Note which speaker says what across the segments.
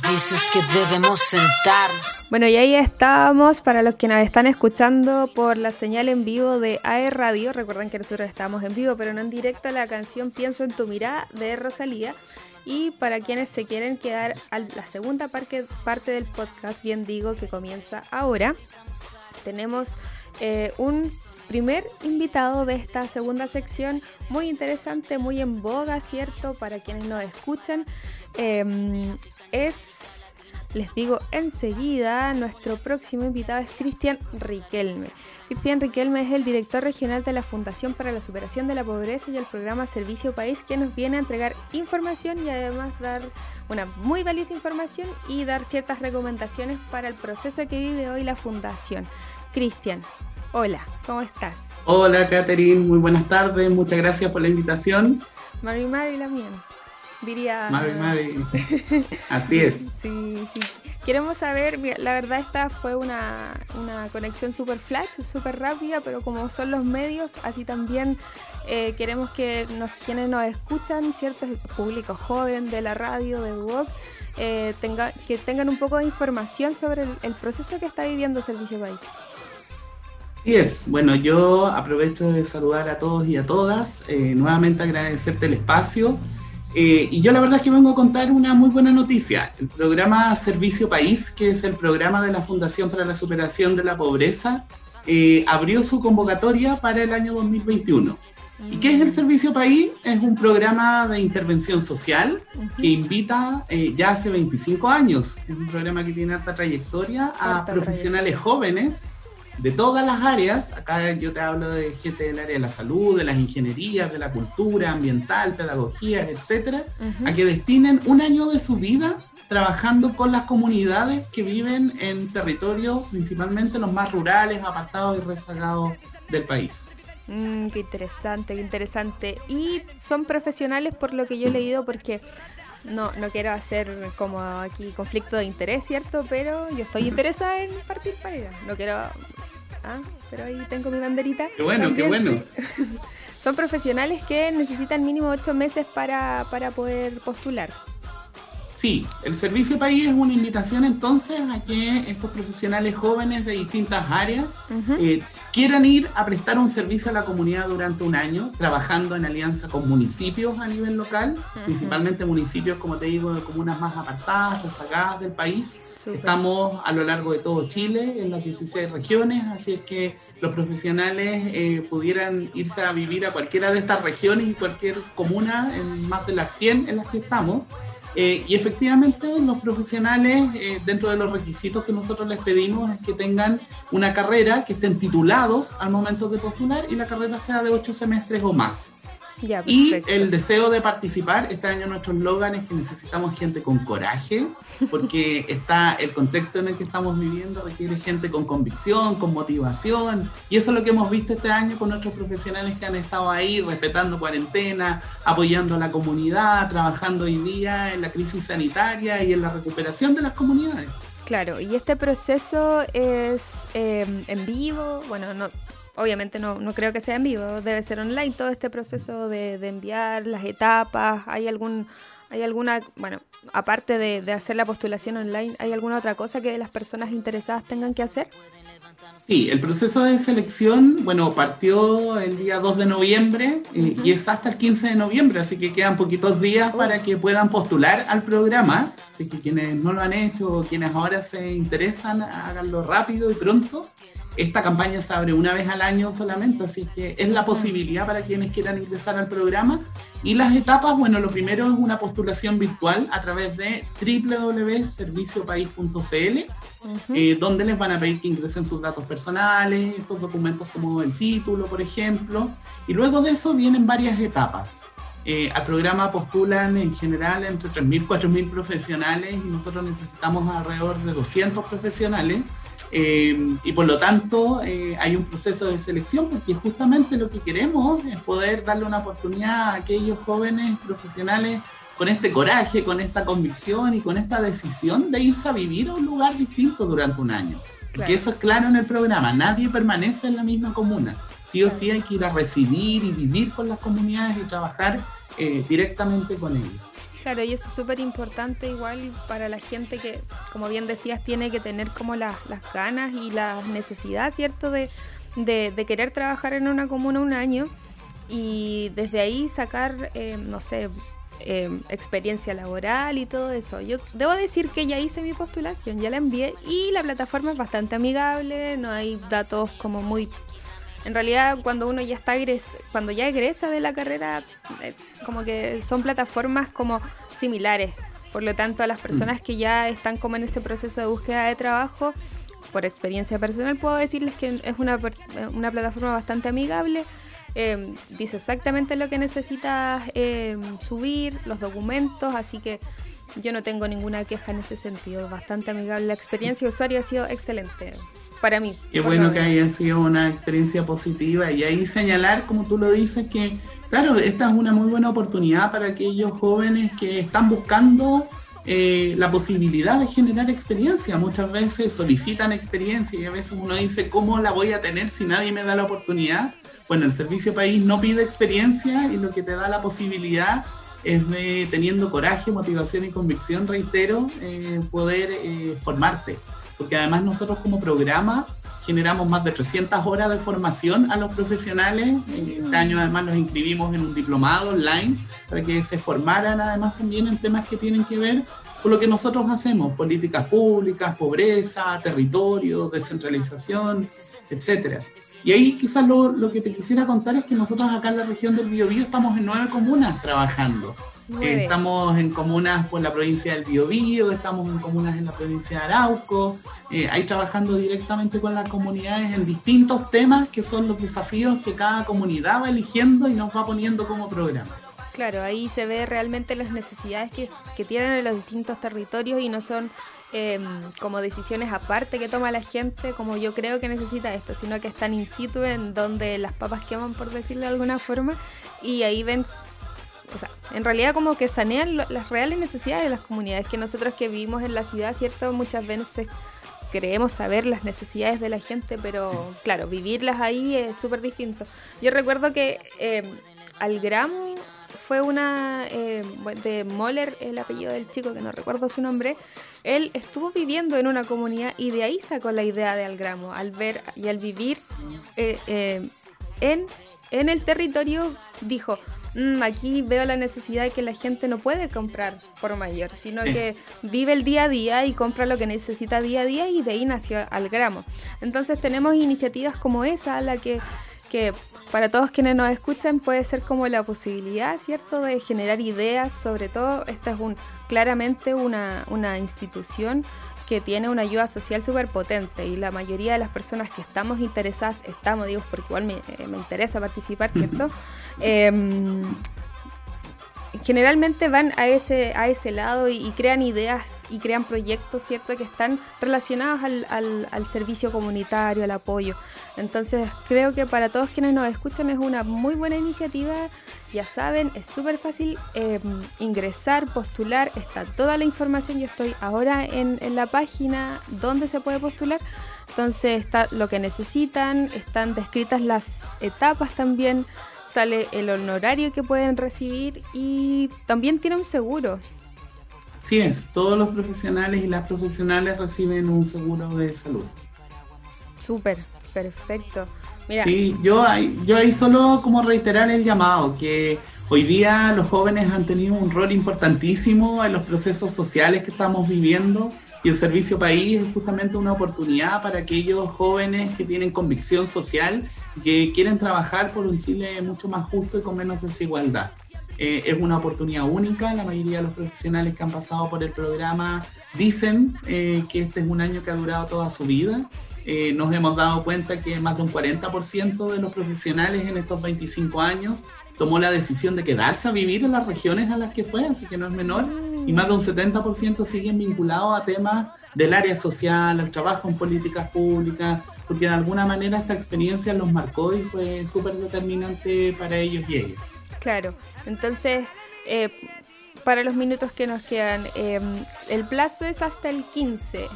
Speaker 1: dices que debemos sentarnos.
Speaker 2: Bueno, y ahí estábamos para los que nos están escuchando por la señal en vivo de AE Radio. Recuerden que nosotros estamos en vivo, pero no en directo, la canción Pienso en tu mirada de Rosalía. Y para quienes se quieren quedar a la segunda parte, parte del podcast, bien digo que comienza ahora, tenemos eh, un primer invitado de esta segunda sección, muy interesante, muy en boga, ¿cierto? Para quienes nos escuchan. Em, es, les digo enseguida, nuestro próximo invitado es Cristian Riquelme. Cristian Riquelme es el director regional de la Fundación para la Superación de la Pobreza y el programa Servicio País, que nos viene a entregar información y además dar una muy valiosa información y dar ciertas recomendaciones para el proceso que vive hoy la Fundación. Cristian, Hola, ¿cómo estás?
Speaker 3: Hola, Catherine, muy buenas tardes, muchas gracias por la invitación.
Speaker 2: Mari Mari la mía, diría.
Speaker 3: Mari Mari, así es.
Speaker 2: Sí, sí. Queremos saber, la verdad esta fue una, conexión súper flash, súper rápida, pero como son los medios, así también eh, queremos que nos, quienes nos escuchan, cierto público joven de la radio, de web, eh, tenga, que tengan un poco de información sobre el, el proceso que está viviendo Servicio País.
Speaker 3: Sí es, bueno, yo aprovecho de saludar a todos y a todas, eh, nuevamente agradecerte el espacio. Eh, y yo la verdad es que vengo a contar una muy buena noticia. El programa Servicio País, que es el programa de la Fundación para la Superación de la Pobreza, eh, abrió su convocatoria para el año 2021. ¿Y qué es el Servicio País? Es un programa de intervención social que invita ya hace 25 años. Es un programa que tiene alta trayectoria a profesionales jóvenes de todas las áreas, acá yo te hablo de gente del área de la salud, de las ingenierías, de la cultura, ambiental, pedagogías, etcétera, a que destinen un año de su vida trabajando con las comunidades que viven en territorios, principalmente los más rurales, apartados y rezagados del país.
Speaker 2: Mm, qué interesante, qué interesante. Y son profesionales por lo que yo he leído, porque no, no quiero hacer como aquí conflicto de interés, ¿cierto? Pero yo estoy interesada en partir para allá. No quiero Ah, pero ahí tengo mi banderita.
Speaker 3: Qué bueno, qué bueno.
Speaker 2: Son profesionales que necesitan mínimo ocho meses para, para poder postular.
Speaker 3: Sí, el Servicio País es una invitación entonces a que estos profesionales jóvenes de distintas áreas eh, quieran ir a prestar un servicio a la comunidad durante un año, trabajando en alianza con municipios a nivel local, principalmente municipios, como te digo, de comunas más apartadas, rezagadas del país. Estamos a lo largo de todo Chile, en las 16 regiones, así es que los profesionales eh, pudieran irse a vivir a cualquiera de estas regiones y cualquier comuna, en más de las 100 en las que estamos eh, y efectivamente los profesionales, eh, dentro de los requisitos que nosotros les pedimos, es que tengan una carrera, que estén titulados al momento de postular y la carrera sea de ocho semestres o más y el deseo de participar, este año nuestro eslogan es que necesitamos gente con coraje, porque está el contexto en el que estamos viviendo requiere gente con convicción, con motivación, y eso es lo que hemos visto este año con nuestros profesionales que han estado ahí respetando cuarentena, apoyando a la comunidad, trabajando hoy día en la crisis sanitaria y en la recuperación de las comunidades.
Speaker 2: Claro, y este proceso es eh, en vivo, bueno, no, obviamente no, no creo que sea en vivo, debe ser online todo este proceso de, enviar las etapas, hay algún... ¿Hay alguna, bueno, aparte de, hacer la postulación online, ¿hay alguna otra cosa que las personas interesadas tengan que hacer?
Speaker 3: Sí, el proceso de selección, bueno, partió el día 2 de noviembre eh, y es hasta el 15 de noviembre, así que quedan poquitos días para que puedan postular al programa. Así que quienes no lo han hecho o quienes ahora se interesan, háganlo rápido y pronto. Esta campaña se abre una vez al año solamente, así que es la posibilidad para quienes quieran ingresar al programa. Y las etapas, bueno, lo primero es una postulación virtual a través de www.serviciopaís.cl, eh, donde les van a pedir que ingresen sus datos personales, estos documentos como el título, por ejemplo. Y luego de eso vienen varias etapas. Eh, al programa postulan en general entre 3.000 y 4.000 profesionales y nosotros necesitamos alrededor de 200 profesionales. Eh, y por lo tanto eh, hay un proceso de selección porque justamente lo que queremos es poder darle una oportunidad a aquellos jóvenes profesionales con este coraje, con esta convicción y con esta decisión de irse a vivir a un lugar distinto durante un año. Porque eso es claro en el programa, nadie permanece en la misma comuna sí o sí hay que ir a residir y vivir con las comunidades y trabajar eh, directamente con ellos.
Speaker 2: Claro, y eso es súper importante igual para la gente que, como bien decías, tiene que tener como las ganas y la necesidad, ¿cierto?, de, de, querer trabajar en una comuna un año y desde ahí sacar, eh, no sé, eh, experiencia laboral y todo eso. Yo debo decir que ya hice mi postulación, ya la envié y la plataforma es bastante amigable, no hay datos como muy en realidad cuando uno ya está cuando ya egresa de la carrera, eh, como que son plataformas como similares. Por lo tanto, a las personas que ya están como en ese proceso de búsqueda de trabajo, por experiencia personal puedo decirles que es una, una plataforma bastante amigable. Em, dice exactamente lo que necesitas em, subir, los documentos, así que yo no tengo ninguna queja en ese sentido. Bastante amigable. La experiencia de usuario ha sido excelente para mí.
Speaker 3: Qué bueno que haya sido una experiencia positiva y ahí señalar, como tú lo dices, que claro, esta es una muy buena oportunidad para aquellos jóvenes que están buscando eh, la posibilidad de generar experiencia. Muchas veces solicitan experiencia y a veces uno dice, ¿cómo la voy a tener si nadie me da la oportunidad? Bueno, el Servicio País no pide experiencia y lo que te da la posibilidad es de, teniendo coraje, motivación y convicción, reitero, eh, poder eh, formarte porque además nosotros como programa generamos más de 300 horas de formación a los profesionales. Este año además nos inscribimos en un diplomado online para que se formaran además también en temas que tienen que ver con lo que nosotros hacemos, políticas públicas, pobreza, territorio, descentralización, etcétera. Y ahí quizás lo, lo, que te quisiera contar es que nosotros acá en la región del Biobío estamos en nueve comunas trabajando. estamos en comunas por la provincia del Biobío, estamos en comunas en la provincia de Arauco, eh, ahí trabajando directamente con las comunidades en distintos temas que son los desafíos que cada comunidad va eligiendo y nos va poniendo como programa.
Speaker 2: Claro, ahí se ve realmente las necesidades que, que tienen en los distintos territorios y no son Em, como decisiones aparte que toma la gente, como yo creo que necesita esto, sino que están in situ en donde las papas queman, por decirlo de alguna forma, y ahí ven, o sea, en realidad como que sanean las reales necesidades de las comunidades, que nosotros que vivimos en la ciudad, ¿cierto? Muchas veces creemos saber las necesidades de la gente, pero claro, vivirlas ahí es súper distinto. Yo recuerdo que eh, al gramo fue una eh, de Moller, el apellido del chico que no recuerdo su nombre. Él estuvo viviendo en una comunidad y de ahí sacó la idea de Algramo, al ver y al vivir eh, eh, en, en el territorio, dijo, mm, aquí veo la necesidad de que la gente no puede comprar por mayor, sino que vive el día a día y compra lo que necesita día a día y de ahí nació Algramo. Entonces tenemos iniciativas como esa, la que que para todos quienes nos escuchan puede ser como la posibilidad, ¿cierto?, de generar ideas, sobre todo esta es un, claramente una, una institución que tiene una ayuda social súper potente y la mayoría de las personas que estamos interesadas, estamos, digo, porque igual me, eh, me interesa participar, ¿cierto? Generalmente van a ese, a ese lado y, crean ideas y crean proyectos, ¿cierto?, que están relacionados al, al, servicio comunitario, al apoyo. Entonces, creo que para todos quienes nos escuchan es una muy buena iniciativa. Ya saben, es súper fácil em, ingresar, postular, está toda la información. Yo estoy ahora en, en la página donde se puede postular. Entonces, está lo que necesitan, están descritas las etapas también sale el honorario que pueden recibir y también tiene un seguro.
Speaker 3: Sí es, todos los profesionales y las profesionales reciben un seguro de salud.
Speaker 2: Súper, perfecto.
Speaker 3: Sí, yo, yo ahí solo como reiterar el llamado, que hoy día los jóvenes han tenido un rol importantísimo en los procesos sociales que estamos viviendo y el Servicio País es justamente una oportunidad para aquellos jóvenes que tienen convicción social que quieren trabajar por un Chile mucho más justo y con menos desigualdad. Eh, es una oportunidad única, la mayoría de los profesionales que han pasado por el programa dicen eh, que este es un año que ha durado toda su vida. Eh, nos hemos dado cuenta que más de un 40% de los profesionales en estos 25 años tomó la decisión de quedarse a vivir en las regiones a las que fue, así que no es menor y más de un 70% siguen vinculados a temas del área social, al trabajo en políticas públicas, porque de alguna manera esta experiencia los marcó y fue súper determinante para ellos y ellas.
Speaker 2: Claro, entonces, eh, para los minutos que nos quedan, em, el plazo es hasta el 15.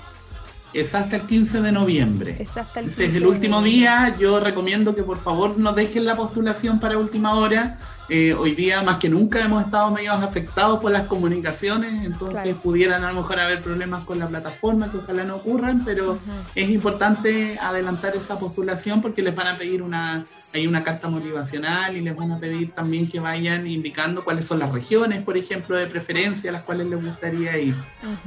Speaker 3: Es hasta el 15 de noviembre. Es hasta el es el último día. Yo recomiendo que por favor no dejen la postulación para última hora Eh, hoy día más que nunca hemos estado medio afectados por las comunicaciones, entonces pudieran a lo mejor haber problemas con la plataforma que ojalá no ocurran, pero es importante adelantar esa postulación porque les van a pedir una, hay una carta motivacional y les van a pedir también que vayan indicando cuáles son las regiones, por ejemplo, de preferencia a las cuales les gustaría ir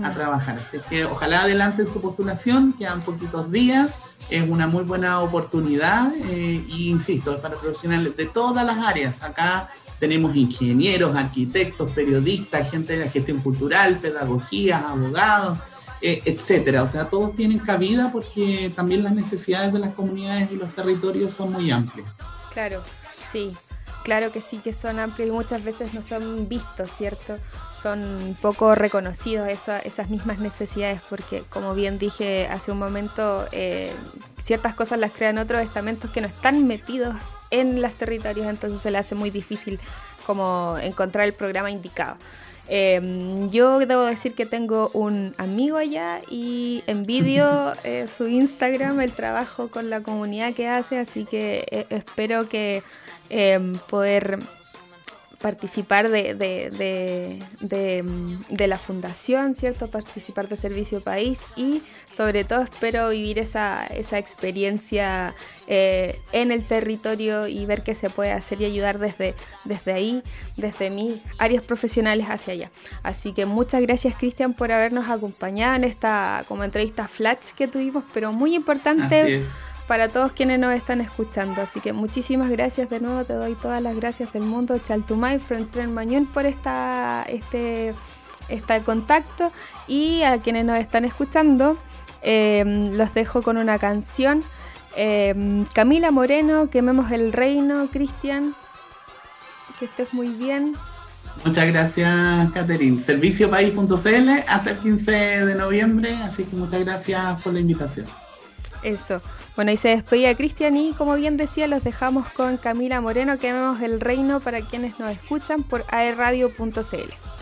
Speaker 3: a trabajar. Así que ojalá adelanten su postulación, quedan poquitos días es una muy buena oportunidad eh, y insisto, es para profesionales de todas las áreas. Acá tenemos ingenieros, arquitectos, periodistas, gente de la gestión cultural, pedagogía, abogados, eh, etcétera. O sea, todos tienen cabida porque también las necesidades de las comunidades y los territorios son muy amplias.
Speaker 2: Claro, sí, claro que sí que son amplios y muchas veces no son vistos, ¿cierto? son poco reconocidos esas mismas necesidades porque como bien dije hace un momento eh, ciertas cosas las crean otros estamentos que no están metidos en los territorios entonces se le hace muy difícil como encontrar el programa indicado. Em, yo debo decir que tengo un amigo allá y envidio eh, su Instagram, el trabajo con la comunidad que hace, así que eh, espero que em, poder participar de, de, la fundación, ¿cierto? Participar de Servicio País y sobre todo espero vivir esa, esa experiencia eh, en el territorio y ver qué se puede hacer y ayudar desde, desde ahí, desde mis áreas profesionales hacia allá. Así que muchas gracias Cristian por habernos acompañado en esta como entrevista flash que tuvimos, pero muy importante para todos quienes nos están escuchando. Así que muchísimas gracias de nuevo, te doy todas las gracias del mundo, Chaltumay, Frontren Mañón, por esta, este, este contacto. Y a quienes nos están escuchando, eh, los dejo con una canción. Eh, Camila Moreno, Quememos el Reino, Cristian. Que estés muy bien.
Speaker 3: Muchas gracias, Catherine. Serviciopaís.cl hasta el 15 de noviembre, así que muchas gracias por la invitación.
Speaker 2: Eso. Bueno, y se despedía Cristian y como bien decía, los dejamos con Camila Moreno, que vemos el reino para quienes nos escuchan por aerradio.cl.